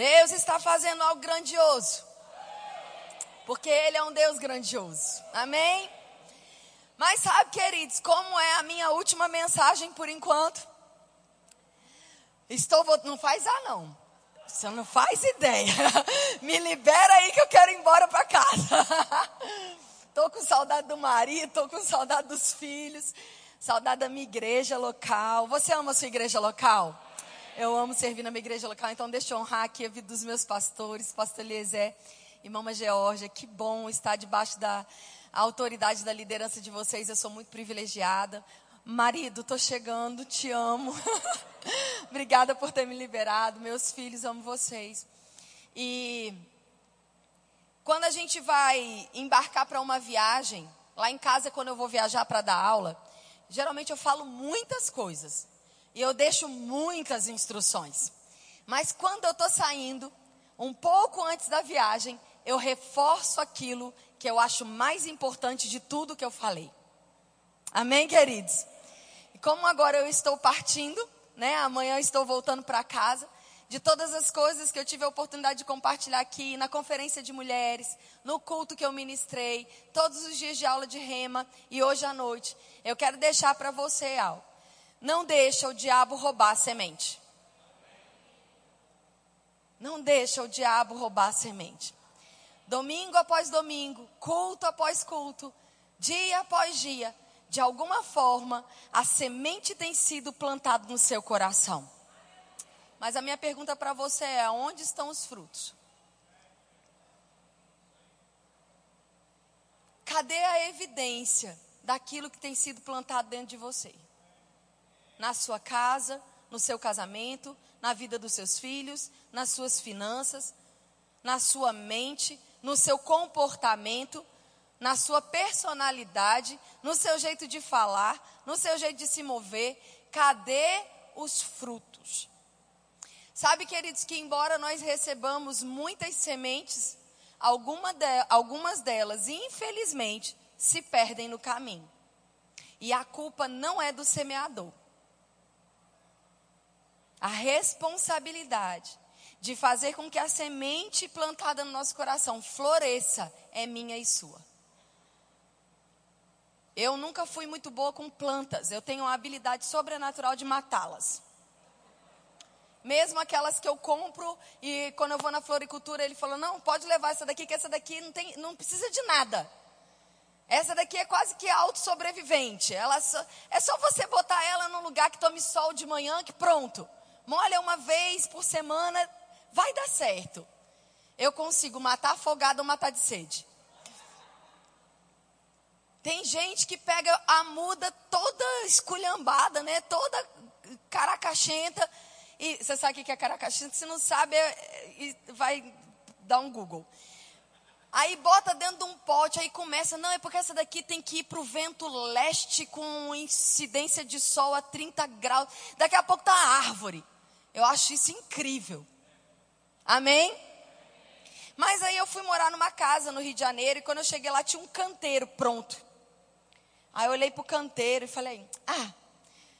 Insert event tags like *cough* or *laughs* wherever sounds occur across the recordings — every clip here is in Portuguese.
Deus está fazendo algo grandioso. Porque Ele é um Deus grandioso. Amém? Mas sabe, queridos, como é a minha última mensagem por enquanto? Estou não faz ah não. Você não faz ideia. *laughs* Me libera aí que eu quero ir embora para casa. *laughs* tô com saudade do marido, tô com saudade dos filhos, saudade da minha igreja local. Você ama a sua igreja local? Eu amo servir na minha igreja local, então deixa eu honrar aqui a vida dos meus pastores, pastor Eliezer e Mama Georgia. Que bom estar debaixo da autoridade da liderança de vocês. Eu sou muito privilegiada. Marido, tô chegando, te amo. *laughs* Obrigada por ter me liberado. Meus filhos, amo vocês. E quando a gente vai embarcar para uma viagem, lá em casa, quando eu vou viajar para dar aula, geralmente eu falo muitas coisas. E eu deixo muitas instruções. Mas quando eu estou saindo, um pouco antes da viagem, eu reforço aquilo que eu acho mais importante de tudo que eu falei. Amém, queridos? E como agora eu estou partindo, né? Amanhã eu estou voltando para casa. De todas as coisas que eu tive a oportunidade de compartilhar aqui, na conferência de mulheres, no culto que eu ministrei, todos os dias de aula de rema e hoje à noite, eu quero deixar para você algo. Não deixa o diabo roubar a semente. Não deixa o diabo roubar a semente. Domingo após domingo, culto após culto, dia após dia, de alguma forma, a semente tem sido plantada no seu coração. Mas a minha pergunta para você é: onde estão os frutos? Cadê a evidência daquilo que tem sido plantado dentro de você? Na sua casa, no seu casamento, na vida dos seus filhos, nas suas finanças, na sua mente, no seu comportamento, na sua personalidade, no seu jeito de falar, no seu jeito de se mover. Cadê os frutos? Sabe, queridos, que embora nós recebamos muitas sementes, alguma de, algumas delas, infelizmente, se perdem no caminho. E a culpa não é do semeador. A responsabilidade de fazer com que a semente plantada no nosso coração floresça é minha e sua. Eu nunca fui muito boa com plantas. Eu tenho uma habilidade sobrenatural de matá-las. Mesmo aquelas que eu compro e quando eu vou na floricultura ele falou: "Não, pode levar essa daqui que essa daqui não tem não precisa de nada". Essa daqui é quase que autossobrevivente. Ela só, é só você botar ela num lugar que tome sol de manhã que pronto. Molha uma vez por semana, vai dar certo. Eu consigo matar afogado ou matar de sede. Tem gente que pega a muda toda esculhambada, né? Toda caracachenta. E você sabe o que é caracachenta? Se não sabe, é, é, vai dar um Google. Aí bota dentro de um pote, aí começa, não, é porque essa daqui tem que ir para o vento leste com incidência de sol a 30 graus. Daqui a pouco tá a árvore. Eu acho isso incrível. Amém? Mas aí eu fui morar numa casa no Rio de Janeiro e quando eu cheguei lá tinha um canteiro pronto. Aí eu olhei para o canteiro e falei: ah,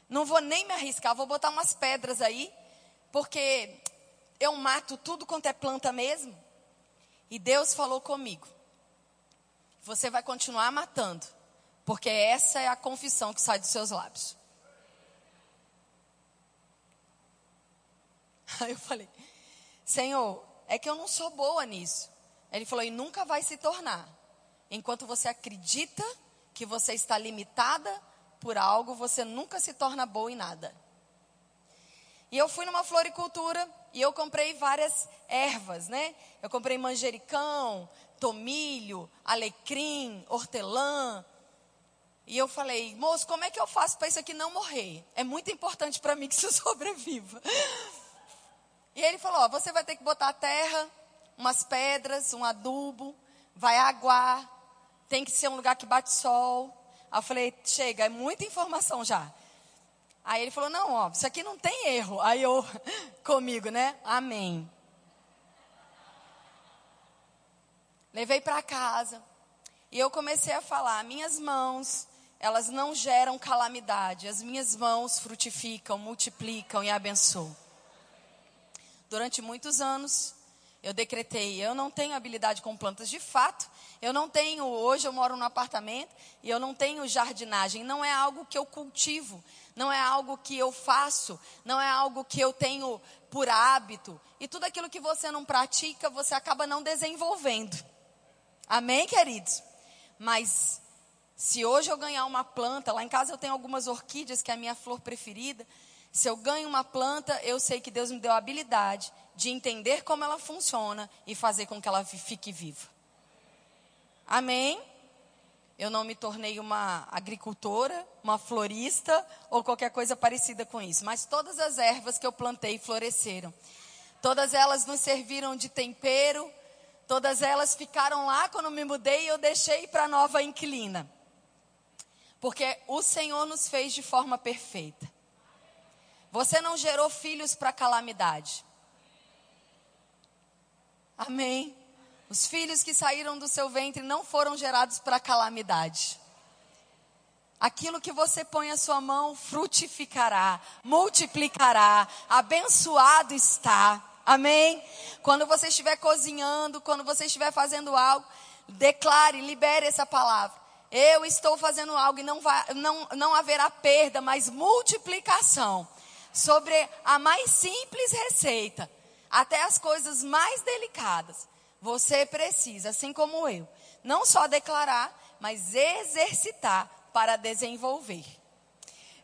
não vou nem me arriscar, vou botar umas pedras aí, porque eu mato tudo quanto é planta mesmo. E Deus falou comigo: você vai continuar matando, porque essa é a confissão que sai dos seus lábios. *laughs* Aí eu falei: Senhor, é que eu não sou boa nisso. Ele falou: e nunca vai se tornar. Enquanto você acredita que você está limitada por algo, você nunca se torna boa em nada. E eu fui numa floricultura e eu comprei várias ervas, né? Eu comprei manjericão, tomilho, alecrim, hortelã. E eu falei, moço, como é que eu faço para isso aqui não morrer? É muito importante para mim que isso *laughs* sobreviva. E ele falou: ó, você vai ter que botar terra, umas pedras, um adubo, vai aguar, tem que ser um lugar que bate sol. Aí eu falei, chega, é muita informação já. Aí ele falou, não, ó, isso aqui não tem erro. Aí eu, *laughs* comigo, né? Amém. Levei para casa. E eu comecei a falar, minhas mãos, elas não geram calamidade. As minhas mãos frutificam, multiplicam e abençoam. Durante muitos anos, eu decretei, eu não tenho habilidade com plantas de fato, eu não tenho, hoje eu moro num apartamento e eu não tenho jardinagem, não é algo que eu cultivo, não é algo que eu faço, não é algo que eu tenho por hábito. E tudo aquilo que você não pratica, você acaba não desenvolvendo. Amém, queridos? Mas se hoje eu ganhar uma planta, lá em casa eu tenho algumas orquídeas, que é a minha flor preferida. Se eu ganho uma planta, eu sei que Deus me deu a habilidade de entender como ela funciona e fazer com que ela fique viva. Amém? Eu não me tornei uma agricultora, uma florista ou qualquer coisa parecida com isso, mas todas as ervas que eu plantei floresceram. Todas elas nos serviram de tempero, todas elas ficaram lá quando me mudei e eu deixei para a nova inquilina. Porque o Senhor nos fez de forma perfeita. Você não gerou filhos para calamidade. Amém. Os filhos que saíram do seu ventre não foram gerados para calamidade. Aquilo que você põe a sua mão frutificará, multiplicará, abençoado está. Amém? Quando você estiver cozinhando, quando você estiver fazendo algo, declare, libere essa palavra. Eu estou fazendo algo e não, vai, não, não haverá perda, mas multiplicação sobre a mais simples receita até as coisas mais delicadas, você precisa, assim como eu, não só declarar, mas exercitar para desenvolver.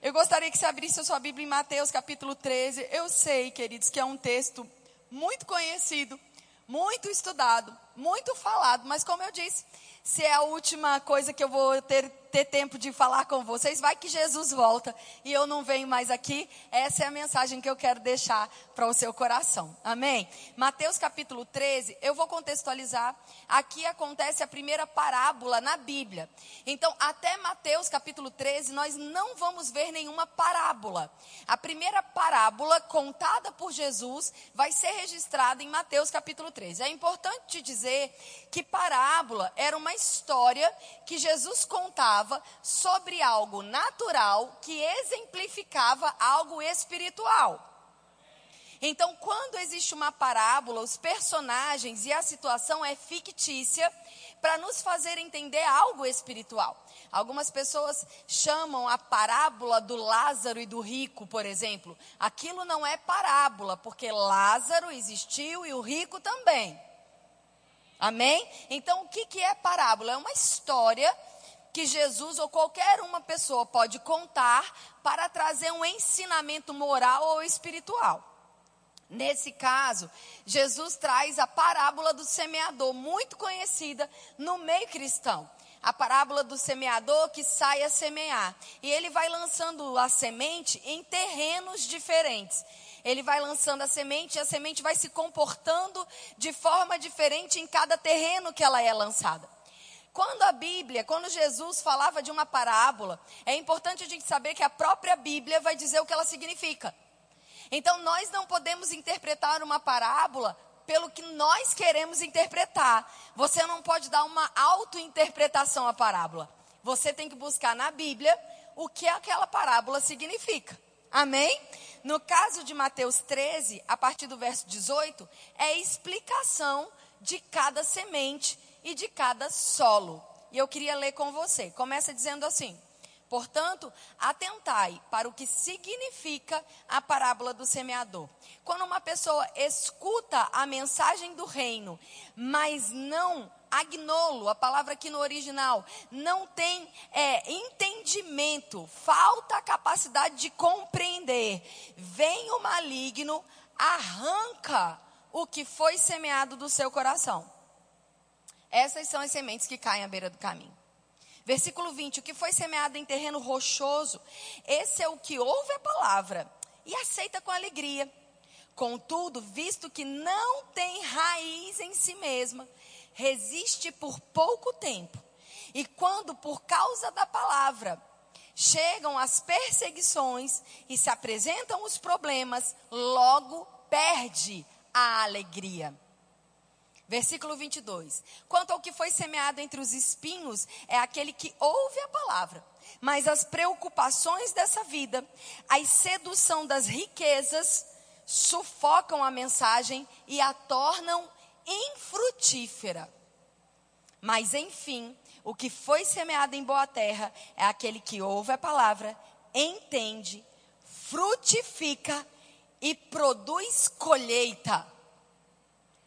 Eu gostaria que você abrisse a sua Bíblia em Mateus capítulo 13. Eu sei, queridos, que é um texto muito conhecido, muito estudado, muito falado, mas como eu disse, se é a última coisa que eu vou ter ter tempo de falar com vocês. Vai que Jesus volta e eu não venho mais aqui. Essa é a mensagem que eu quero deixar para o seu coração. Amém? Mateus capítulo 13, eu vou contextualizar. Aqui acontece a primeira parábola na Bíblia. Então, até Mateus capítulo 13, nós não vamos ver nenhuma parábola. A primeira parábola contada por Jesus vai ser registrada em Mateus capítulo 13. É importante dizer que parábola era uma história que Jesus contava sobre algo natural que exemplificava algo espiritual. Então, quando existe uma parábola, os personagens e a situação é fictícia para nos fazer entender algo espiritual. Algumas pessoas chamam a parábola do Lázaro e do rico, por exemplo. Aquilo não é parábola, porque Lázaro existiu e o rico também. Amém? Então, o que, que é parábola? É uma história que Jesus ou qualquer uma pessoa pode contar para trazer um ensinamento moral ou espiritual. Nesse caso, Jesus traz a parábola do semeador, muito conhecida no meio cristão. A parábola do semeador que sai a semear. E ele vai lançando a semente em terrenos diferentes. Ele vai lançando a semente e a semente vai se comportando de forma diferente em cada terreno que ela é lançada. Quando a Bíblia, quando Jesus falava de uma parábola, é importante a gente saber que a própria Bíblia vai dizer o que ela significa. Então nós não podemos interpretar uma parábola pelo que nós queremos interpretar. Você não pode dar uma auto-interpretação à parábola. Você tem que buscar na Bíblia o que aquela parábola significa. Amém? No caso de Mateus 13, a partir do verso 18, é explicação de cada semente e de cada solo. E eu queria ler com você. Começa dizendo assim: Portanto, atentai para o que significa a parábola do semeador. Quando uma pessoa escuta a mensagem do reino, mas não agnolo, a palavra aqui no original, não tem é, entendimento, falta a capacidade de compreender, vem o maligno, arranca o que foi semeado do seu coração. Essas são as sementes que caem à beira do caminho. Versículo 20: O que foi semeado em terreno rochoso, esse é o que ouve a palavra e aceita com alegria. Contudo, visto que não tem raiz em si mesma, resiste por pouco tempo. E quando, por causa da palavra, chegam as perseguições e se apresentam os problemas, logo perde a alegria. Versículo 22. Quanto ao que foi semeado entre os espinhos, é aquele que ouve a palavra, mas as preocupações dessa vida, a sedução das riquezas, sufocam a mensagem e a tornam infrutífera. Mas, enfim, o que foi semeado em boa terra é aquele que ouve a palavra, entende, frutifica e produz colheita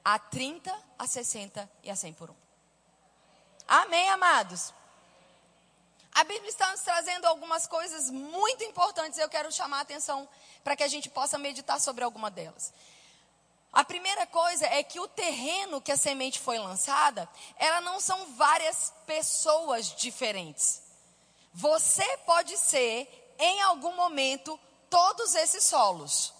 a 30, a 60 e a 100 por um. Amém, amados? A Bíblia está nos trazendo algumas coisas muito importantes. Eu quero chamar a atenção para que a gente possa meditar sobre alguma delas. A primeira coisa é que o terreno que a semente foi lançada, ela não são várias pessoas diferentes. Você pode ser, em algum momento, todos esses solos.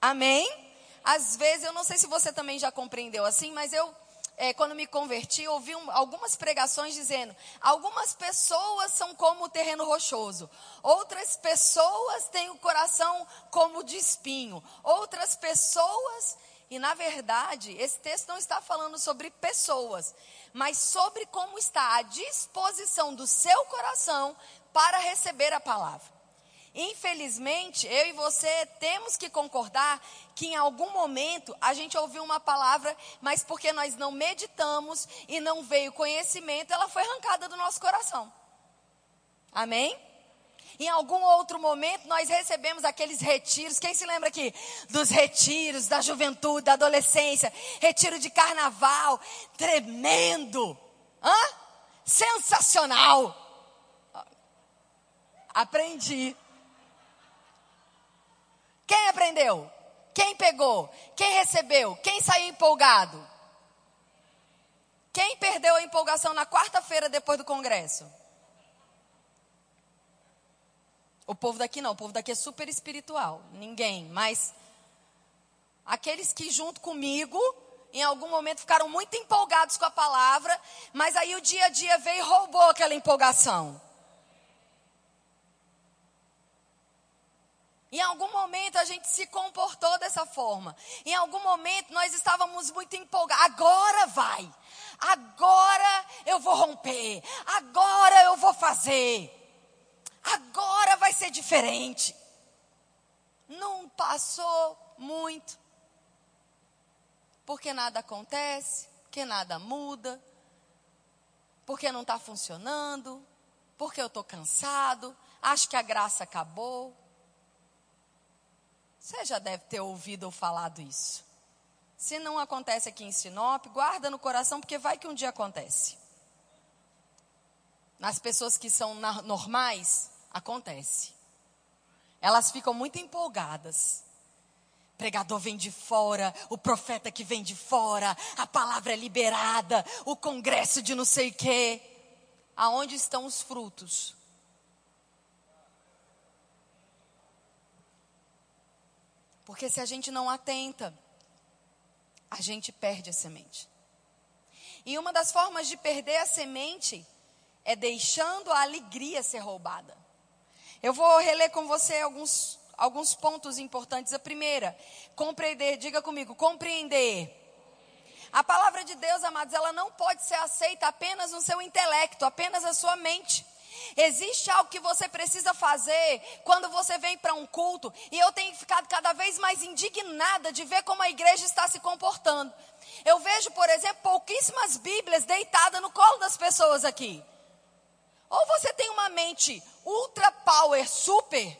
Amém? Às vezes, eu não sei se você também já compreendeu assim, mas eu é, quando me converti, ouvi um, algumas pregações dizendo: algumas pessoas são como o terreno rochoso, outras pessoas têm o coração como de espinho, outras pessoas. E na verdade, esse texto não está falando sobre pessoas, mas sobre como está a disposição do seu coração para receber a palavra. Infelizmente, eu e você temos que concordar que em algum momento a gente ouviu uma palavra, mas porque nós não meditamos e não veio conhecimento, ela foi arrancada do nosso coração. Amém? Em algum outro momento nós recebemos aqueles retiros. Quem se lembra aqui dos retiros da juventude, da adolescência? Retiro de carnaval, tremendo. Hã? Sensacional. Aprendi. Quem aprendeu? Quem pegou? Quem recebeu? Quem saiu empolgado? Quem perdeu a empolgação na quarta-feira depois do congresso? O povo daqui não, o povo daqui é super espiritual. Ninguém, mas aqueles que junto comigo, em algum momento ficaram muito empolgados com a palavra, mas aí o dia a dia veio e roubou aquela empolgação. Em algum momento a gente se comportou dessa forma. Em algum momento nós estávamos muito empolgados. Agora vai. Agora eu vou romper. Agora eu vou fazer. Agora vai ser diferente. Não passou muito. Porque nada acontece, porque nada muda, porque não está funcionando, porque eu estou cansado, acho que a graça acabou. Você já deve ter ouvido ou falado isso. Se não acontece aqui em Sinop, guarda no coração, porque vai que um dia acontece. Nas pessoas que são normais, acontece. Elas ficam muito empolgadas. Pregador vem de fora, o profeta que vem de fora, a palavra é liberada, o congresso de não sei o quê. Aonde estão os frutos? Porque se a gente não atenta, a gente perde a semente. E uma das formas de perder a semente é deixando a alegria ser roubada. Eu vou reler com você alguns, alguns pontos importantes. A primeira, compreender, diga comigo, compreender. A palavra de Deus, amados, ela não pode ser aceita apenas no seu intelecto, apenas na sua mente. Existe algo que você precisa fazer quando você vem para um culto, e eu tenho ficado cada vez mais indignada de ver como a igreja está se comportando. Eu vejo, por exemplo, pouquíssimas Bíblias deitadas no colo das pessoas aqui. Ou você tem uma mente ultra power, super,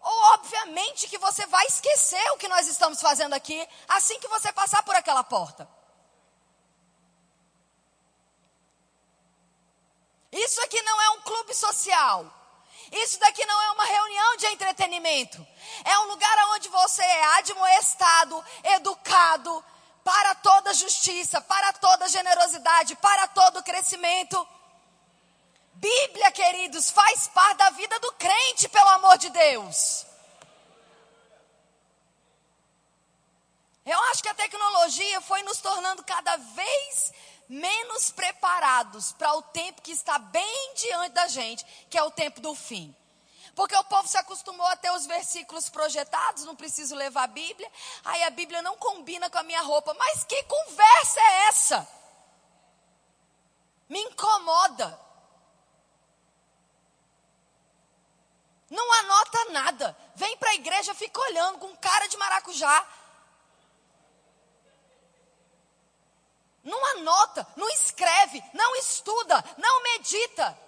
ou obviamente que você vai esquecer o que nós estamos fazendo aqui assim que você passar por aquela porta. Isso aqui não é um clube social. Isso daqui não é uma reunião de entretenimento. É um lugar onde você é admoestado, educado para toda justiça, para toda generosidade, para todo crescimento. Bíblia, queridos, faz parte da vida do crente, pelo amor de Deus. Eu acho que a tecnologia foi nos tornando cada vez menos preparados para o tempo que está bem diante da gente, que é o tempo do fim. Porque o povo se acostumou a ter os versículos projetados, não preciso levar a Bíblia. Aí a Bíblia não combina com a minha roupa. Mas que conversa é essa? Me incomoda. Não anota nada. Vem para a igreja, fica olhando com cara de maracujá. Não anota, não escreve, não estuda, não medita.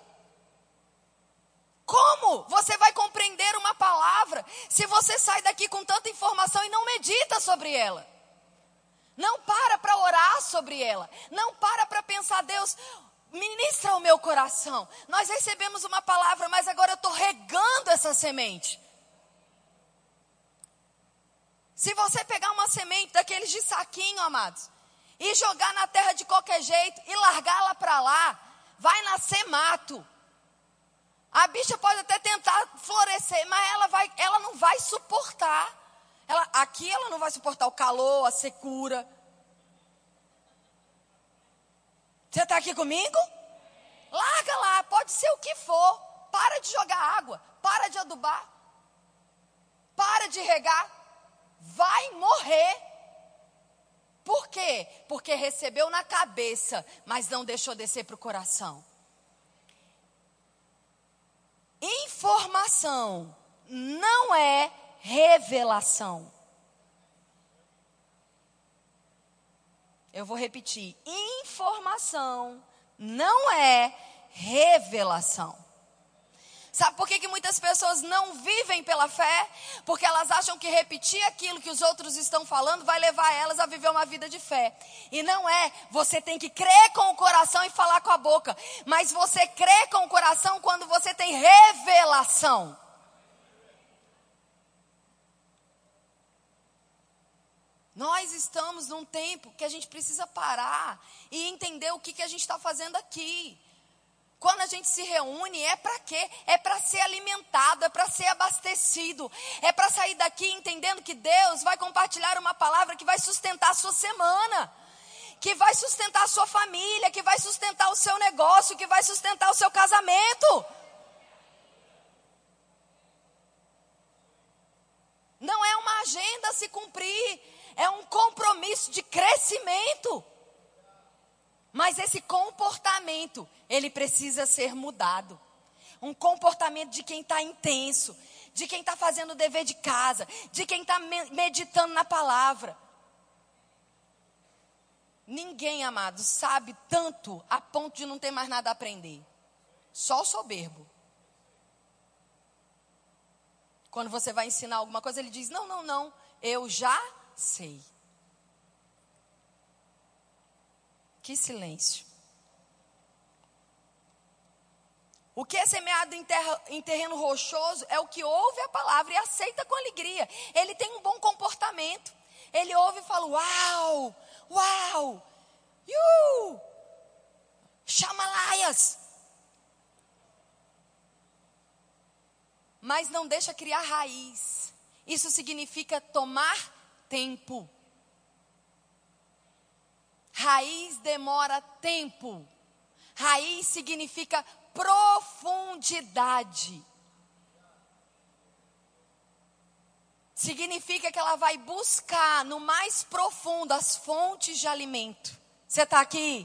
Como você vai compreender uma palavra se você sai daqui com tanta informação e não medita sobre ela? Não para para orar sobre ela. Não para para pensar, Deus, ministra o meu coração. Nós recebemos uma palavra, mas agora eu estou regando essa semente. Se você pegar uma semente daqueles de saquinho, amados, e jogar na terra de qualquer jeito e largá-la para lá, vai nascer mato. A bicha pode até tentar florescer, mas ela, vai, ela não vai suportar. Ela, aqui ela não vai suportar o calor, a secura. Você está aqui comigo? Larga lá, pode ser o que for. Para de jogar água, para de adubar, para de regar. Vai morrer. Por quê? Porque recebeu na cabeça, mas não deixou descer para o coração. Informação não é revelação. Eu vou repetir: informação não é revelação. Sabe por que, que muitas pessoas não vivem pela fé? Porque elas acham que repetir aquilo que os outros estão falando vai levar elas a viver uma vida de fé. E não é. Você tem que crer com o coração e falar com a boca. Mas você crê com o coração quando você tem revelação. Nós estamos num tempo que a gente precisa parar e entender o que, que a gente está fazendo aqui. Quando a gente se reúne, é para quê? É para ser alimentado, é para ser abastecido, é para sair daqui entendendo que Deus vai compartilhar uma palavra que vai sustentar a sua semana, que vai sustentar a sua família, que vai sustentar o seu negócio, que vai sustentar o seu casamento. Não é uma agenda a se cumprir, é um compromisso de crescimento. Mas esse comportamento, ele precisa ser mudado. Um comportamento de quem está intenso, de quem está fazendo o dever de casa, de quem está meditando na palavra. Ninguém, amado, sabe tanto a ponto de não ter mais nada a aprender. Só o soberbo. Quando você vai ensinar alguma coisa, ele diz: Não, não, não, eu já sei. Que silêncio. O que é semeado em, terra, em, terreno rochoso é o que ouve a palavra e aceita com alegria. Ele tem um bom comportamento. Ele ouve e fala: Uau, uau, iu, chamalaias. Mas não deixa criar raiz. Isso significa tomar tempo. Raiz demora tempo. Raiz significa profundidade. Significa que ela vai buscar no mais profundo as fontes de alimento. Você está aqui?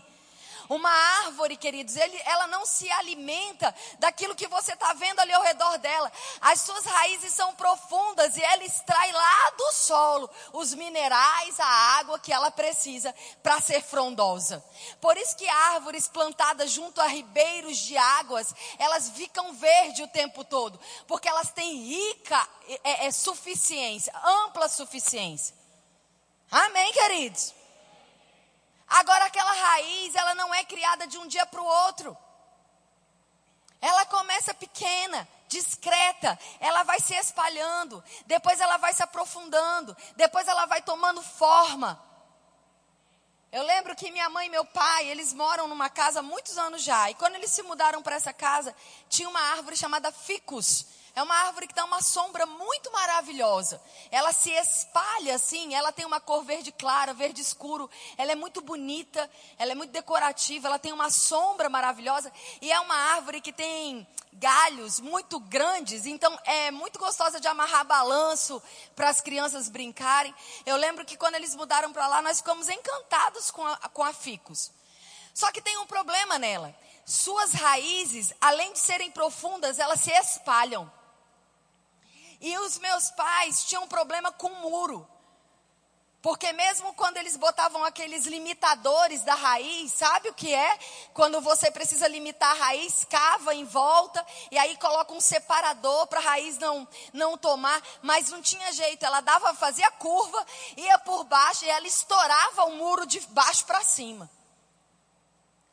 Uma árvore, queridos, ele, ela não se alimenta daquilo que você está vendo ali ao redor dela. As suas raízes são profundas e ela extrai lá do solo os minerais, a água que ela precisa para ser frondosa. Por isso que árvores plantadas junto a ribeiros de águas, elas ficam verde o tempo todo, porque elas têm rica é, é, suficiência, ampla suficiência. Amém, queridos? Agora, aquela raiz, ela não é criada de um dia para o outro. Ela começa pequena, discreta, ela vai se espalhando, depois ela vai se aprofundando, depois ela vai tomando forma. Eu lembro que minha mãe e meu pai, eles moram numa casa há muitos anos já, e quando eles se mudaram para essa casa, tinha uma árvore chamada ficus. É uma árvore que dá uma sombra muito maravilhosa. Ela se espalha assim, ela tem uma cor verde clara, verde escuro. Ela é muito bonita, ela é muito decorativa, ela tem uma sombra maravilhosa. E é uma árvore que tem galhos muito grandes, então é muito gostosa de amarrar balanço para as crianças brincarem. Eu lembro que quando eles mudaram para lá, nós ficamos encantados com a, com a ficus. Só que tem um problema nela. Suas raízes, além de serem profundas, elas se espalham. E os meus pais tinham problema com muro. Porque mesmo quando eles botavam aqueles limitadores da raiz, sabe o que é? Quando você precisa limitar a raiz, cava em volta e aí coloca um separador para a raiz não não tomar, mas não tinha jeito, ela dava, fazia curva, ia por baixo e ela estourava o muro de baixo para cima.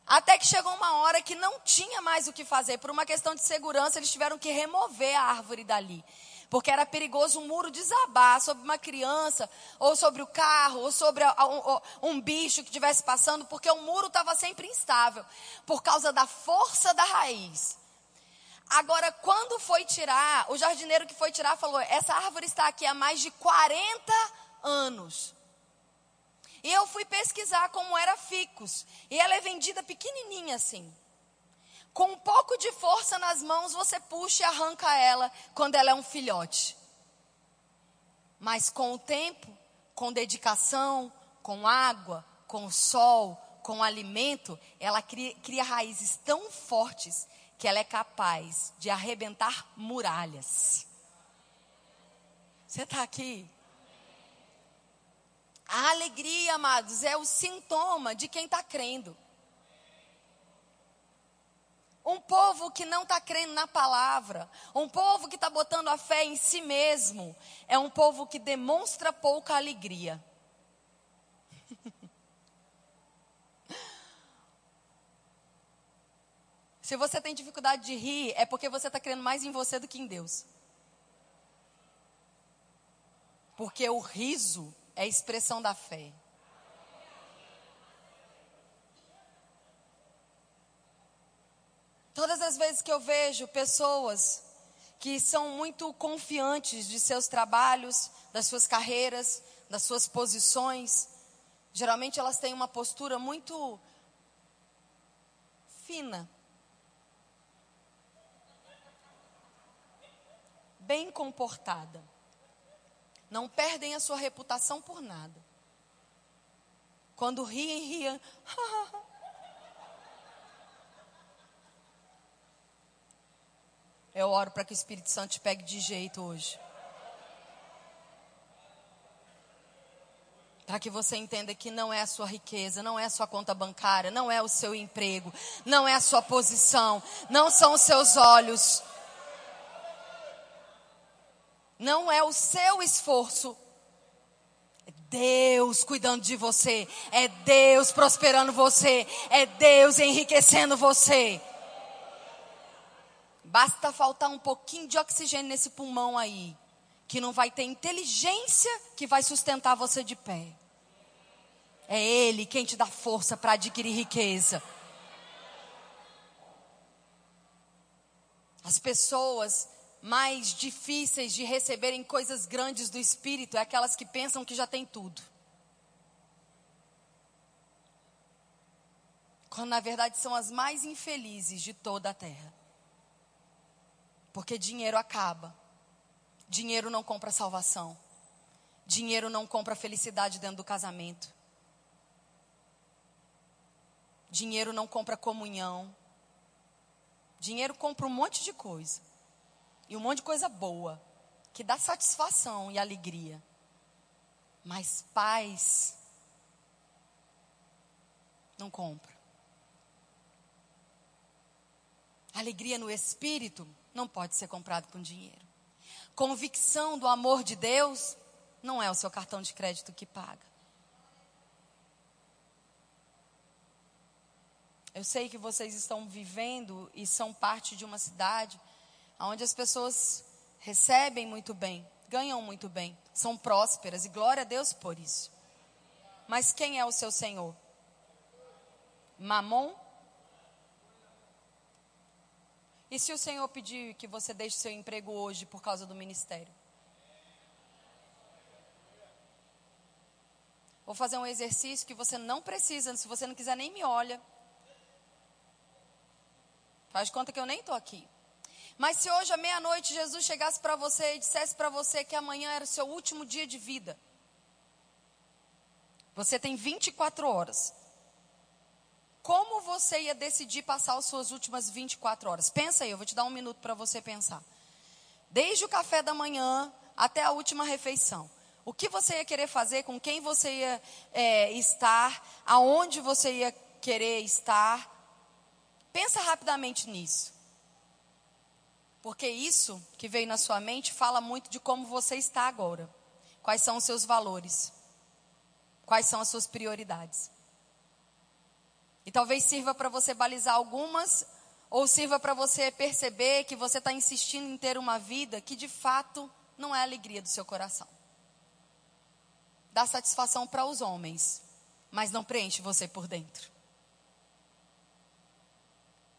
Até que chegou uma hora que não tinha mais o que fazer, por uma questão de segurança, eles tiveram que remover a árvore dali porque era perigoso um muro desabar sobre uma criança, ou sobre o carro, ou sobre um, um bicho que estivesse passando, porque o muro estava sempre instável, por causa da força da raiz. Agora, quando foi tirar, o jardineiro que foi tirar falou: essa árvore está aqui há mais de 40 anos. E eu fui pesquisar como era ficus. E ela é vendida pequenininha assim com um pouco de força nas mãos, você puxa e arranca ela quando ela é um filhote. Mas com o tempo, com dedicação, com água, com sol, com alimento, ela cria, cria raízes tão fortes que ela é capaz de arrebentar muralhas. Você está aqui? A alegria, amados, é o sintoma de quem está crendo. Um povo que não está crendo na palavra, um povo que está botando a fé em si mesmo, é um povo que demonstra pouca alegria. *laughs* Se você tem dificuldade de rir, é porque você está crendo mais em você do que em Deus. Porque o riso é expressão da fé. Todas as vezes que eu vejo pessoas que são muito confiantes de seus trabalhos, das suas carreiras, das suas posições, geralmente elas têm uma postura muito fina. Bem comportada. Não perdem a sua reputação por nada. Quando riem, riem. *laughs* Eu oro para que o Espírito Santo te pegue de jeito hoje. Para que você entenda que não é a sua riqueza, não é a sua conta bancária, não é o seu emprego, não é a sua posição, não são os seus olhos, não é o seu esforço. É Deus cuidando de você, é Deus prosperando você, é Deus enriquecendo você. Basta faltar um pouquinho de oxigênio nesse pulmão aí, que não vai ter inteligência que vai sustentar você de pé. É Ele quem te dá força para adquirir riqueza. As pessoas mais difíceis de receberem coisas grandes do Espírito é aquelas que pensam que já tem tudo. Quando na verdade são as mais infelizes de toda a terra. Porque dinheiro acaba. Dinheiro não compra salvação. Dinheiro não compra felicidade dentro do casamento. Dinheiro não compra comunhão. Dinheiro compra um monte de coisa. E um monte de coisa boa. Que dá satisfação e alegria. Mas paz não compra. Alegria no espírito não pode ser comprado com dinheiro. Convicção do amor de Deus não é o seu cartão de crédito que paga. Eu sei que vocês estão vivendo e são parte de uma cidade onde as pessoas recebem muito bem, ganham muito bem, são prósperas e glória a Deus por isso. Mas quem é o seu Senhor? Mamon e se o Senhor pedir que você deixe seu emprego hoje por causa do ministério? Vou fazer um exercício que você não precisa, se você não quiser nem me olha. Faz conta que eu nem estou aqui. Mas se hoje à meia-noite Jesus chegasse para você e dissesse para você que amanhã era o seu último dia de vida. Você tem 24 horas como você ia decidir passar as suas últimas 24 horas? Pensa aí, eu vou te dar um minuto para você pensar. desde o café da manhã até a última refeição. O que você ia querer fazer, com quem você ia é, estar, aonde você ia querer estar. Pensa rapidamente nisso. Porque isso que veio na sua mente fala muito de como você está agora. Quais são os seus valores? Quais são as suas prioridades? E talvez sirva para você balizar algumas, ou sirva para você perceber que você está insistindo em ter uma vida que de fato não é a alegria do seu coração. Dá satisfação para os homens, mas não preenche você por dentro.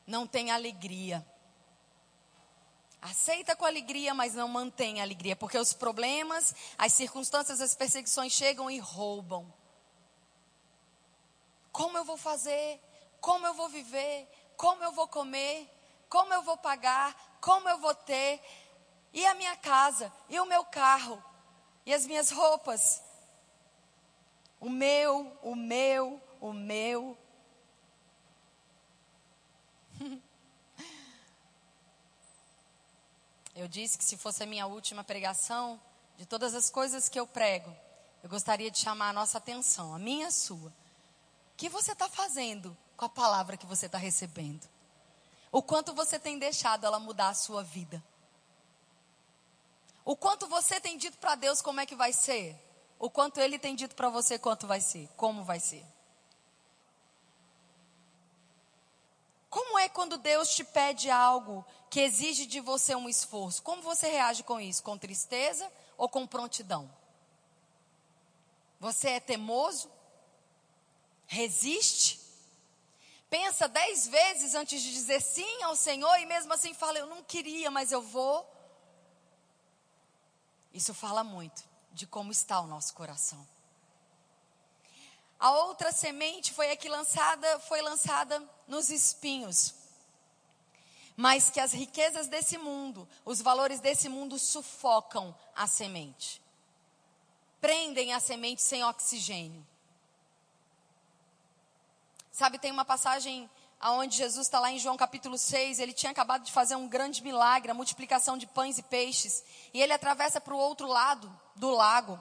Não tem alegria. Aceita com alegria, mas não mantém a alegria, porque os problemas, as circunstâncias, as perseguições chegam e roubam. Como eu vou fazer? Como eu vou viver? Como eu vou comer? Como eu vou pagar? Como eu vou ter? E a minha casa? E o meu carro? E as minhas roupas? O meu, o meu, o meu. *laughs* Eu disse que se fosse a minha última pregação, de todas as coisas que eu prego, eu gostaria de chamar a nossa atenção, a minha e a sua. Que você está fazendo com a palavra que você está recebendo? O quanto você tem deixado ela mudar a sua vida? O quanto você tem dito para Deus como é que vai ser? O quanto Ele tem dito para você quanto vai ser? Como vai ser? Como é quando Deus te pede algo que exige de você um esforço? Como você reage com isso? Com tristeza ou com prontidão? Você é teimoso? Resiste? Pensa dez vezes antes de dizer sim ao Senhor e mesmo assim fala: Eu não queria, mas eu vou. Isso fala muito de como está o nosso coração. A outra semente foi a que lançada, foi lançada nos espinhos. Mas que as riquezas desse mundo, os valores desse mundo sufocam a semente. Prendem a semente sem oxigênio. Sabe, tem uma passagem aonde Jesus está lá em João capítulo 6, ele tinha acabado de fazer um grande milagre, a multiplicação de pães e peixes, e ele atravessa para o outro lado do lago.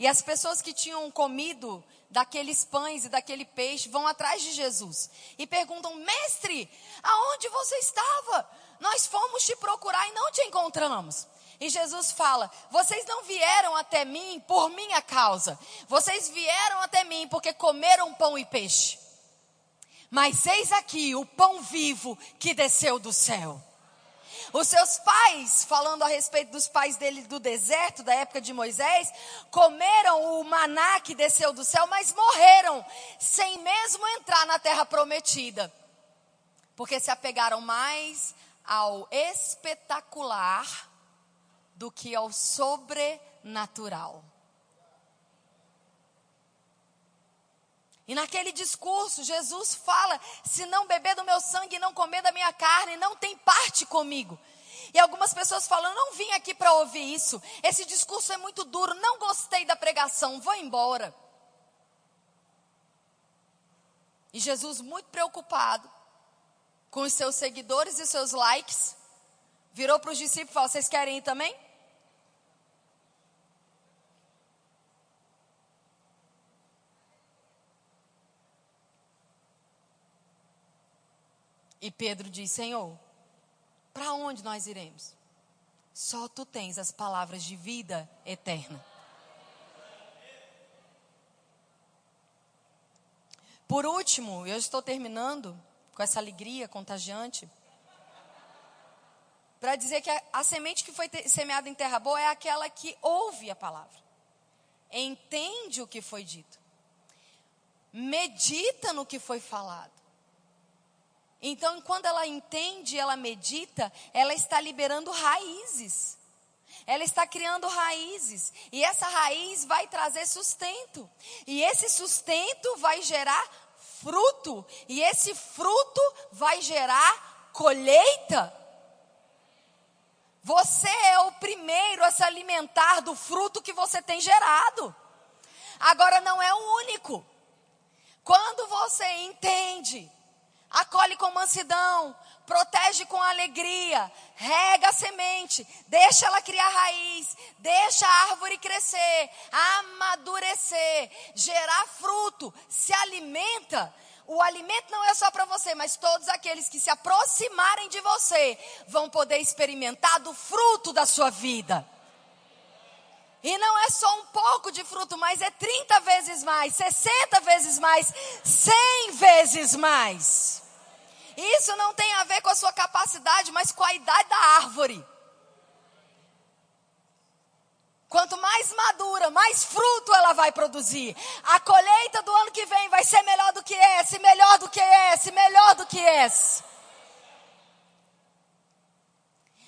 E as pessoas que tinham comido daqueles pães e daquele peixe vão atrás de Jesus e perguntam: Mestre, aonde você estava? Nós fomos te procurar e não te encontramos. E Jesus fala: Vocês não vieram até mim por minha causa, vocês vieram até mim porque comeram pão e peixe. Mas eis aqui o pão vivo que desceu do céu. Os seus pais, falando a respeito dos pais dele do deserto, da época de Moisés, comeram o maná que desceu do céu, mas morreram, sem mesmo entrar na terra prometida. Porque se apegaram mais ao espetacular do que ao sobrenatural. E naquele discurso, Jesus fala: se não beber do meu sangue e não comer da minha carne, não tem parte comigo. E algumas pessoas falam: não vim aqui para ouvir isso. Esse discurso é muito duro, não gostei da pregação, vou embora. E Jesus, muito preocupado com os seus seguidores e seus likes, virou para os discípulos e falou: vocês querem ir também? E Pedro diz: Senhor, para onde nós iremos? Só tu tens as palavras de vida eterna. Por último, eu estou terminando com essa alegria contagiante. Para dizer que a, a, semente que foi te, semeada em terra boa é aquela que ouve a palavra, entende o que foi dito, medita no que foi falado então, quando ela entende, ela medita, ela está liberando raízes. Ela está criando raízes. E essa raiz vai trazer sustento. E esse sustento vai gerar fruto. E esse fruto vai gerar colheita. Você é o primeiro a se alimentar do fruto que você tem gerado. Agora não é o único. Quando você entende acolhe com mansidão, protege com alegria, rega a semente, deixa ela criar raiz, deixa a árvore crescer, amadurecer, gerar fruto, se alimenta. O alimento não é só para você, mas todos aqueles que se aproximarem de você vão poder experimentar do fruto da sua vida. E não é só um pouco de fruto, mas é 30 vezes mais, 60 vezes mais, 100 vezes mais. Isso não tem a ver com a sua capacidade, mas com a idade da árvore. Quanto mais madura, mais fruto ela vai produzir. A colheita do ano que vem vai ser melhor do que esse, melhor do que esse, melhor do que esse.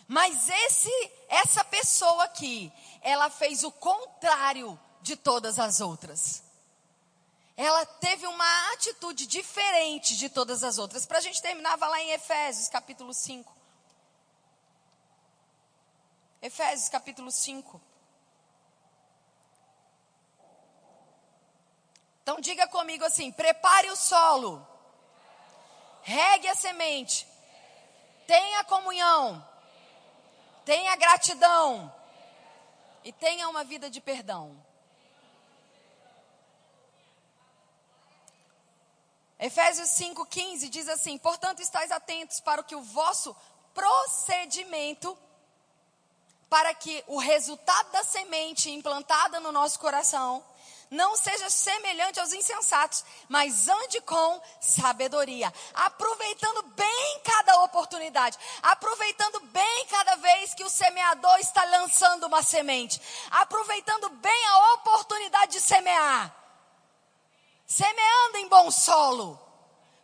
Mas esse, essa pessoa aqui, ela fez o contrário de todas as outras. Ela teve uma atitude diferente de todas as outras. Para a gente terminar, vai lá em Efésios capítulo 5. Efésios capítulo 5. Então diga comigo assim: prepare o solo, regue a semente, tenha comunhão, tenha gratidão, e tenha uma vida de perdão. Efésios 5,15 diz assim: Portanto, estáis atentos para que o vosso procedimento, para que o resultado da semente implantada no nosso coração não seja semelhante aos insensatos, mas ande com sabedoria, aproveitando bem cada oportunidade, aproveitando bem cada vez que o semeador está lançando uma semente, aproveitando bem a oportunidade de semear, semeando em bom solo,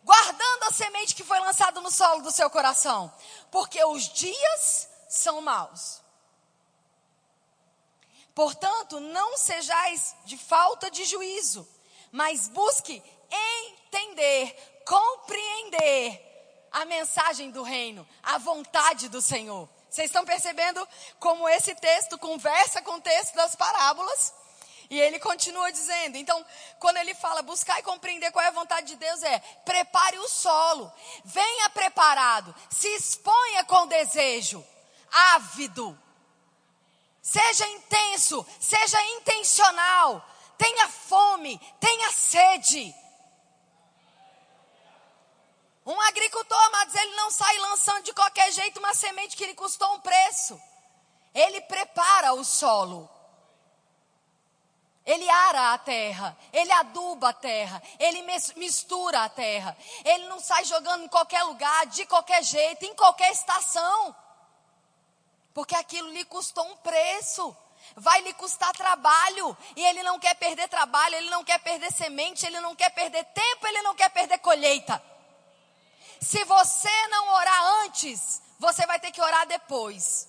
guardando a semente que foi lançada no solo do seu coração, porque os dias são maus. Portanto, não sejais de falta de juízo, mas busque entender, compreender a mensagem do reino, a vontade do Senhor. Vocês estão percebendo como esse texto conversa com o texto das parábolas? E ele continua dizendo, então, quando ele fala buscar e compreender qual é a vontade de Deus, é prepare o solo, venha preparado, se exponha com desejo, ávido, Seja intenso, seja intencional. Tenha fome, tenha sede. Um agricultor, amados, ele não sai lançando de qualquer jeito uma semente que lhe custou um preço. Ele prepara o solo. Ele ara a terra, ele aduba a terra, ele mistura a terra. Ele não sai jogando em qualquer lugar, de qualquer jeito, em qualquer estação. Porque aquilo lhe custou um preço. Vai lhe custar trabalho. E ele não quer perder trabalho, ele não quer perder semente, ele não quer perder tempo, ele não quer perder colheita. Se você não orar antes, você vai ter que orar depois.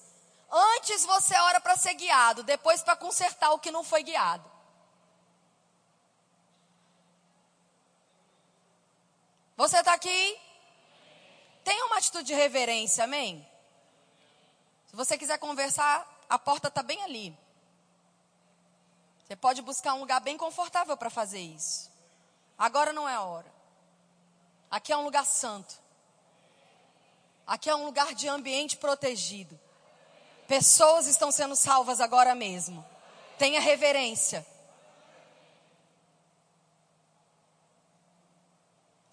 Antes você ora para ser guiado, depois para consertar o que não foi guiado. Você está aqui? Tenha uma atitude de reverência, amém? Se você quiser conversar, a porta está bem ali. Você pode buscar um lugar bem confortável para fazer isso. Agora não é a hora. Aqui é um lugar santo. Aqui é um lugar de ambiente protegido. Pessoas estão sendo salvas agora mesmo. Tenha reverência.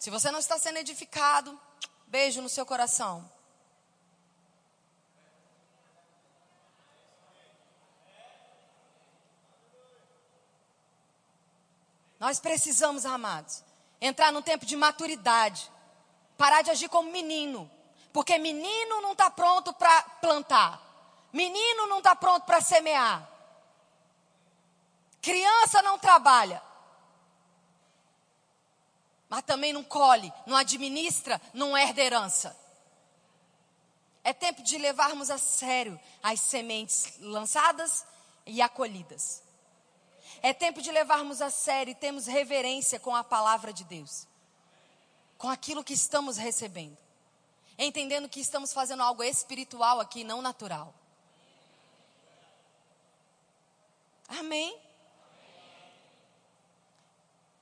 Se você não está sendo edificado, beijo no seu coração. Nós precisamos, amados, entrar num tempo de maturidade. Parar de agir como menino. Porque menino não está pronto para plantar. Menino não está pronto para semear. Criança não trabalha. Mas também não colhe, não administra, não herda herança. É tempo de levarmos a sério as sementes lançadas e acolhidas. É tempo de levarmos a sério e termos reverência com a palavra de Deus, com aquilo que estamos recebendo, entendendo que estamos fazendo algo espiritual aqui, não natural. Amém?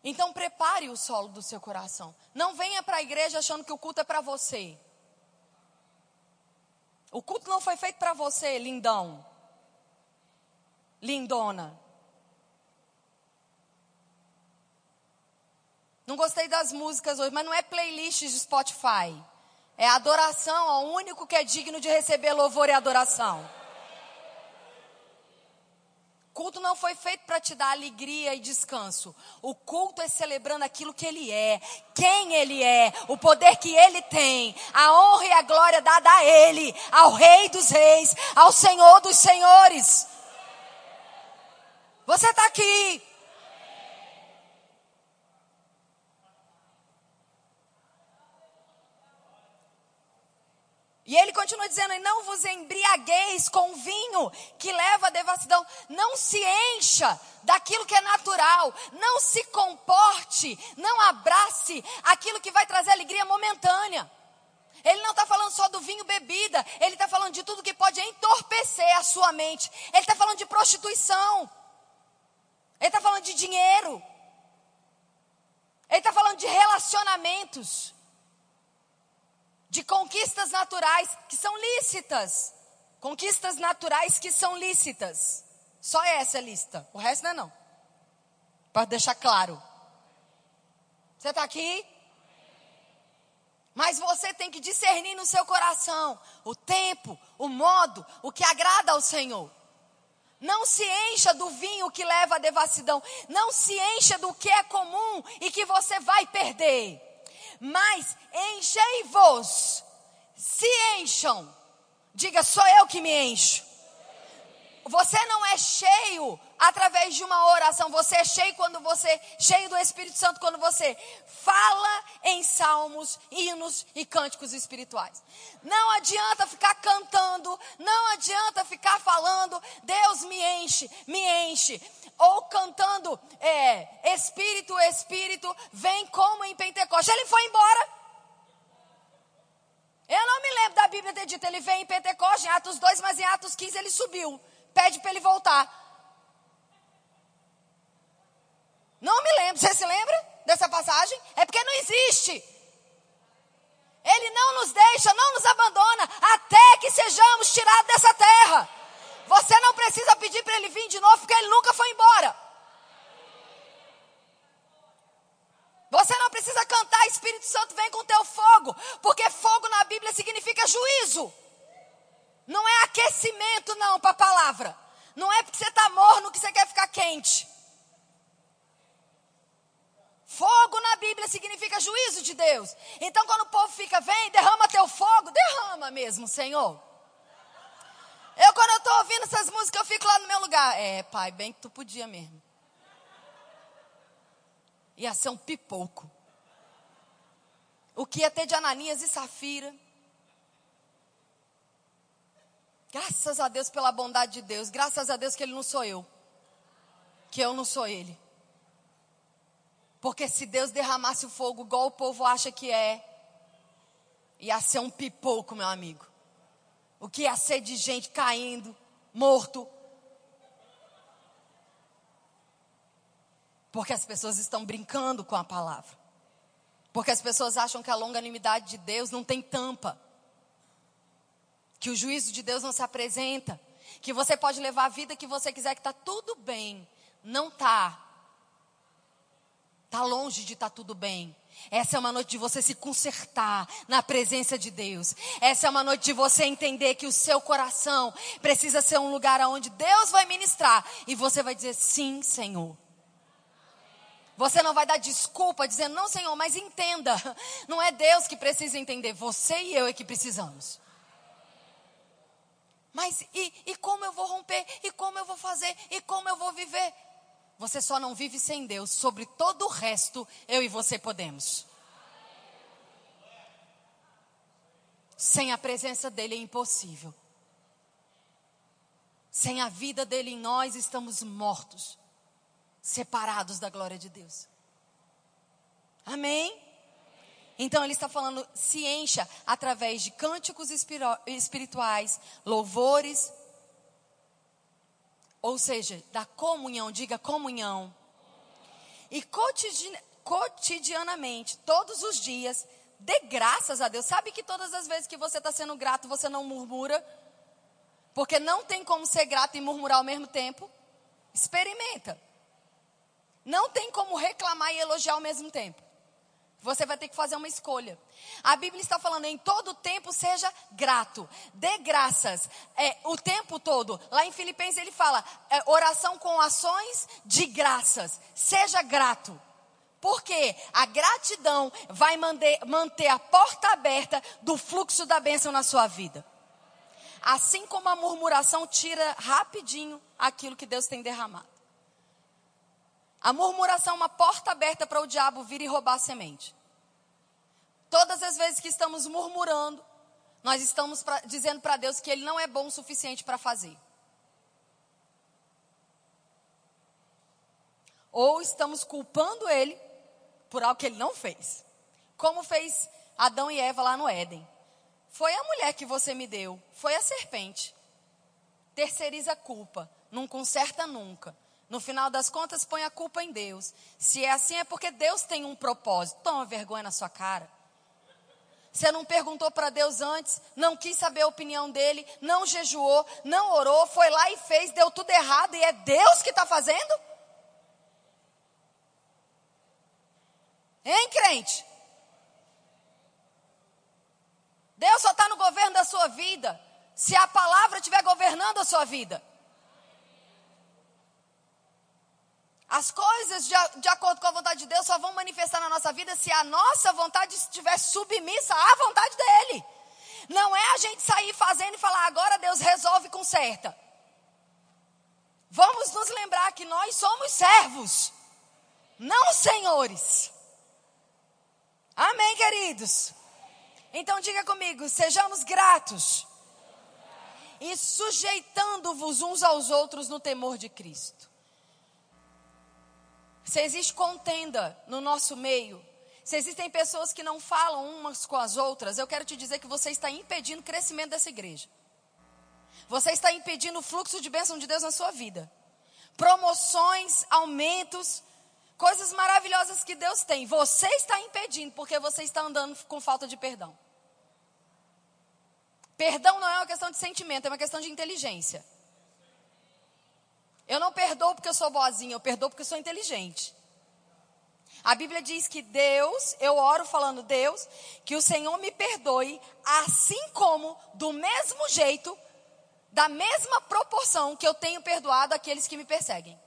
Então prepare o solo do seu coração. Não venha para a igreja achando que o culto é para você. O culto não foi feito para você, lindão. Lindona. Não gostei das músicas hoje, mas não é playlist de Spotify. É adoração ao único que é digno de receber louvor e adoração. Culto não foi feito para te dar alegria e descanso. O culto é celebrando aquilo que ele é, quem ele é, o poder que ele tem, a honra e a glória dada a ele, ao Rei dos Reis, ao Senhor dos Senhores. Você está aqui. E ele continua dizendo: e não vos embriagueis com vinho que leva à devassidão. Não se encha daquilo que é natural. Não se comporte, não abrace aquilo que vai trazer alegria momentânea. Ele não está falando só do vinho bebida, ele está falando de tudo que pode entorpecer a sua mente. Ele está falando de prostituição. Ele está falando de dinheiro. Ele está falando de relacionamentos de conquistas naturais que são lícitas. Conquistas naturais que são lícitas. Só essa lista. O resto não é não. Para deixar claro. Você está aqui? Mas você tem que discernir no seu coração o tempo, o modo, o que agrada ao Senhor. Não se encha do vinho que leva à devassidão. Não se encha do que é comum e que você vai perder mas enchei-vos, se encham. Diga, sou eu que me encho. Você não é cheio através de uma oração, você é cheio quando você, cheio do Espírito Santo, quando você fala em salmos, hinos e cânticos espirituais. Não adianta ficar cantando, não adianta ficar falando, Deus me enche, me enche ou cantando é, Espírito, Espírito, vem como em Pentecostes. Ele foi embora. Eu não me lembro da Bíblia ter dito, ele veio em Pentecostes, em Atos 2, mas em Atos 15 ele subiu. Pede para ele voltar. Não me lembro. Você se lembra dessa passagem? É porque não existe. Ele não nos deixa, não nos abandona, até que sejamos tirados dessa terra. Você não precisa pedir para ele vir de novo, porque ele nunca foi embora. Você não precisa cantar, Espírito Santo vem com teu fogo, porque fogo na Bíblia significa juízo. Não é aquecimento, não, para a palavra. Não é porque você está morno que você quer ficar quente. Fogo na Bíblia significa juízo de Deus. Então, quando o povo fica, vem, derrama teu fogo, derrama mesmo, Senhor. Eu, quando eu estou ouvindo essas músicas, eu fico lá no meu lugar. É, pai, bem que tu podia mesmo. Ia ser um pipoco. O que ia ter de Ananias e Safira. Graças a Deus pela bondade de Deus. Graças a Deus que ele não sou eu. Que eu não sou ele. Porque se Deus derramasse o fogo igual o povo acha que é, ia ser um pipoco, meu amigo. O que ia ser de gente caindo, morto. Porque as pessoas estão brincando com a palavra. Porque as pessoas acham que a longanimidade de Deus não tem tampa. Que o juízo de Deus não se apresenta. Que você pode levar a vida que você quiser, que está tudo bem. Não está. Está longe de estar tá tudo bem. Essa é uma noite de você se consertar na presença de Deus. Essa é uma noite de você entender que o seu coração precisa ser um lugar onde Deus vai ministrar e você vai dizer sim, Senhor. Você não vai dar desculpa dizendo não, Senhor, mas entenda. *laughs* Não é Deus que precisa entender, você e eu é que precisamos. Mas e, e como eu vou romper? E como eu vou fazer? E como eu vou viver? Você só não vive sem Deus. Sobre todo o resto, eu e você podemos. Sem a presença dele é impossível. Sem a vida dele em nós, estamos mortos, separados da glória de Deus. Amém? Então ele está falando, se encha através de cânticos espirituais, louvores, ou seja, da comunhão, diga comunhão. E cotidianamente, todos os dias, Dê graças a Deus. Sabe que todas as vezes que você está sendo grato, você não murmura? Porque não tem como ser grato e murmurar ao mesmo tempo. Experimenta. Não tem como reclamar e elogiar ao mesmo tempo. Você vai ter que fazer uma escolha. A Bíblia está falando em todo tempo seja grato, dê graças é, o tempo todo. Lá em Filipenses ele fala é, oração com ações de graças. Seja grato. Porque a gratidão vai manter, manter a porta aberta do fluxo da bênção na sua vida. Assim como a murmuração tira rapidinho aquilo que Deus tem derramado. A murmuração é uma porta aberta para o diabo vir e roubar a semente. Todas as vezes que estamos murmurando, nós estamos pra, dizendo para Deus que Ele não é bom o suficiente para fazer. Ou estamos culpando Ele por algo que Ele não fez. Como fez Adão e Eva lá no Éden. Foi a mulher que você me deu, foi a serpente. Terceiriza a culpa, não conserta nunca. No final das contas, põe a culpa em Deus. Se é assim, é porque Deus tem um propósito. Toma vergonha na sua cara. Você não perguntou para Deus antes, não quis saber a opinião dele, não jejuou, não orou, foi lá e fez, deu tudo errado e é Deus que está fazendo? Hein, crente? Deus só está no governo da sua vida se a palavra estiver governando a sua vida. As coisas de, de, acordo com a vontade de Deus só vão manifestar na nossa vida se a nossa vontade estiver submissa à vontade dEle. Não é a gente sair fazendo e falar, agora Deus resolve com certa. Vamos nos lembrar que nós somos servos, não senhores. Amém, queridos? Então diga comigo, sejamos gratos e sujeitando-vos uns aos outros no temor de Cristo. Se existe contenda no nosso meio, se existem pessoas que não falam umas com as outras, eu quero te dizer que você está impedindo o crescimento dessa igreja. Você está impedindo o fluxo de bênção de Deus na sua vida. Promoções, aumentos, coisas maravilhosas que Deus tem. Você está impedindo porque você está andando com falta de perdão. Perdão não é uma questão de sentimento, é uma questão de inteligência. Eu não perdoo porque eu sou boazinha, eu perdoo porque eu sou inteligente. A Bíblia diz que Deus, eu oro falando Deus, que o Senhor me perdoe, assim como, do mesmo jeito, da mesma proporção que eu tenho perdoado aqueles que me perseguem.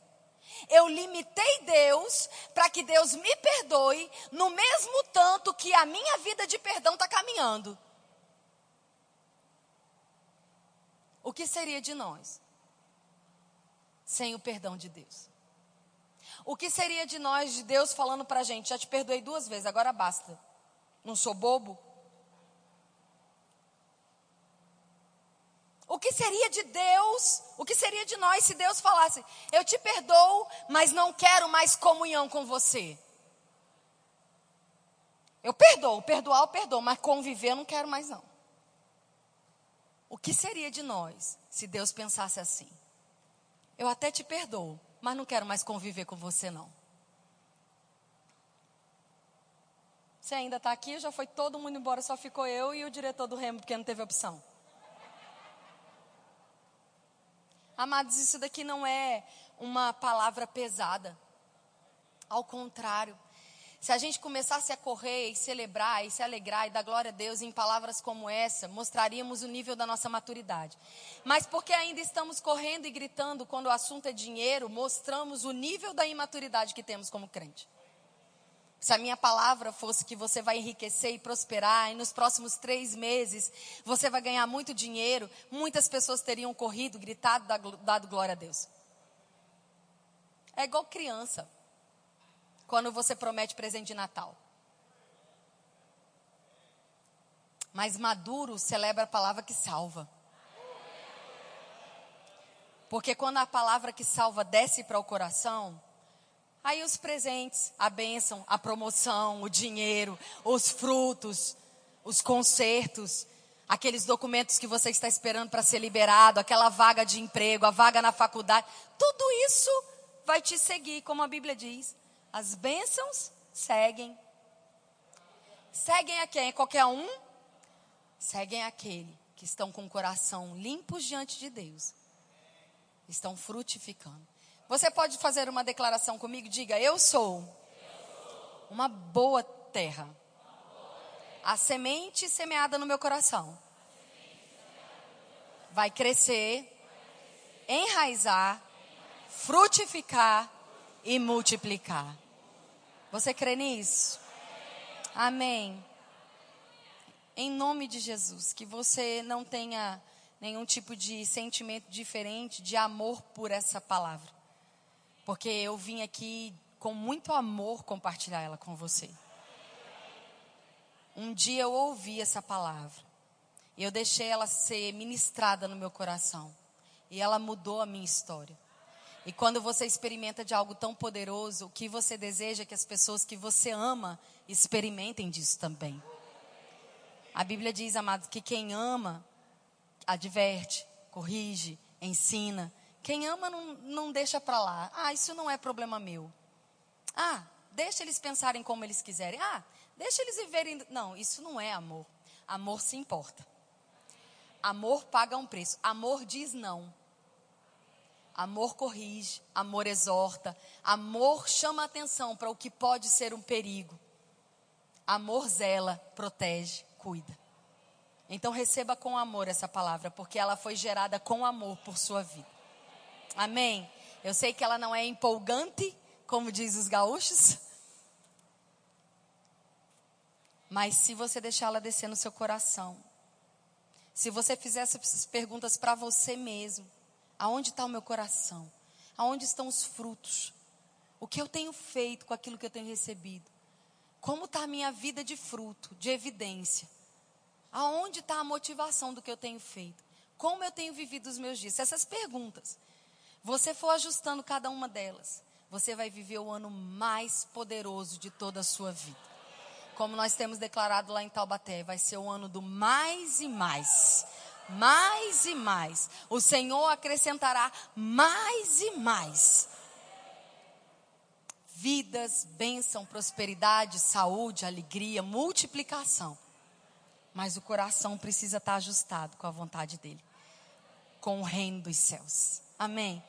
Eu limitei Deus para que Deus me perdoe no mesmo tanto que a minha vida de perdão está caminhando. O que seria de nós sem o perdão de Deus? O que seria de nós, de Deus falando para a gente: já te perdoei duas vezes, agora basta. Não sou bobo? O que seria de Deus, o que seria de nós se Deus falasse: Eu te perdoo, mas não quero mais comunhão com você? Eu perdoo, perdoar eu perdoo, mas conviver eu não quero mais não. O que seria de nós se Deus pensasse assim? Eu até te perdoo, mas não quero mais conviver com você, não. Você ainda está aqui, já foi todo mundo embora, só ficou eu e o diretor do Remo, porque não teve opção. Amados, isso daqui não é uma palavra pesada. Ao contrário, se a gente começasse a correr e celebrar e se alegrar e dar glória a Deus em palavras como essa, mostraríamos o nível da nossa maturidade. Mas porque ainda estamos correndo e gritando quando o assunto é dinheiro, mostramos o nível da imaturidade que temos como crente. Se a minha palavra fosse que você vai enriquecer e prosperar, e nos próximos três meses você vai ganhar muito dinheiro, muitas pessoas teriam corrido, gritado, dado glória a Deus. É igual criança quando você promete presente de Natal. Mas maduro celebra a palavra que salva. Porque quando a palavra que salva desce para o coração, aí os presentes, a bênção, a promoção, o dinheiro, os frutos, os concertos, aqueles documentos que você está esperando para ser liberado, aquela vaga de emprego, a vaga na faculdade, tudo isso vai te seguir, como a Bíblia diz. As bênçãos seguem. Seguem a quem? Qualquer um? Seguem aquele que estão com o coração limpos diante de Deus. Estão frutificando. Você pode fazer uma declaração comigo? Diga: Eu sou uma boa terra. A semente semeada no meu coração vai crescer, enraizar, frutificar e multiplicar. Você crê nisso? Amém. Em nome de Jesus, que você não tenha nenhum tipo de sentimento diferente de amor por essa palavra. Porque eu vim aqui com muito amor compartilhar ela com você. Um dia eu ouvi essa palavra. E eu deixei ela ser ministrada no meu coração. E ela mudou a minha história. E quando você experimenta de algo tão poderoso, o que você deseja que as pessoas que você ama experimentem disso também. A Bíblia diz, amados, que quem ama, adverte, corrige, ensina. Quem ama não, não deixa para lá. Ah, isso não é problema meu. Ah, deixa eles pensarem como eles quiserem. Ah, deixa eles viverem. Não, isso não é amor. Amor se importa. Amor paga um preço. Amor diz não. Amor corrige, amor exorta, amor chama atenção para o que pode ser um perigo. Amor zela, protege cuida. Então receba com amor essa palavra, porque ela foi gerada com amor por sua vida. Amém? Eu sei que ela não é empolgante, como diz os gaúchos. Mas se você deixá-la descer no seu coração, se você fizer essas perguntas para você mesmo, aonde está o meu coração? Aonde estão os frutos? O que eu tenho feito com aquilo que eu tenho recebido? Como está a minha vida de fruto, de evidência? Aonde está a motivação do que eu tenho feito? Como eu tenho vivido os meus dias? Se essas perguntas, você for ajustando cada uma delas, você vai viver o ano mais poderoso de toda a sua vida. Como nós temos declarado lá em Taubaté, vai ser o ano do mais e mais. Mais e mais. O Senhor acrescentará mais e mais vidas, bênção, prosperidade, saúde, alegria, multiplicação. Mas o coração precisa estar ajustado com a vontade dele, com o reino dos céus. Amém.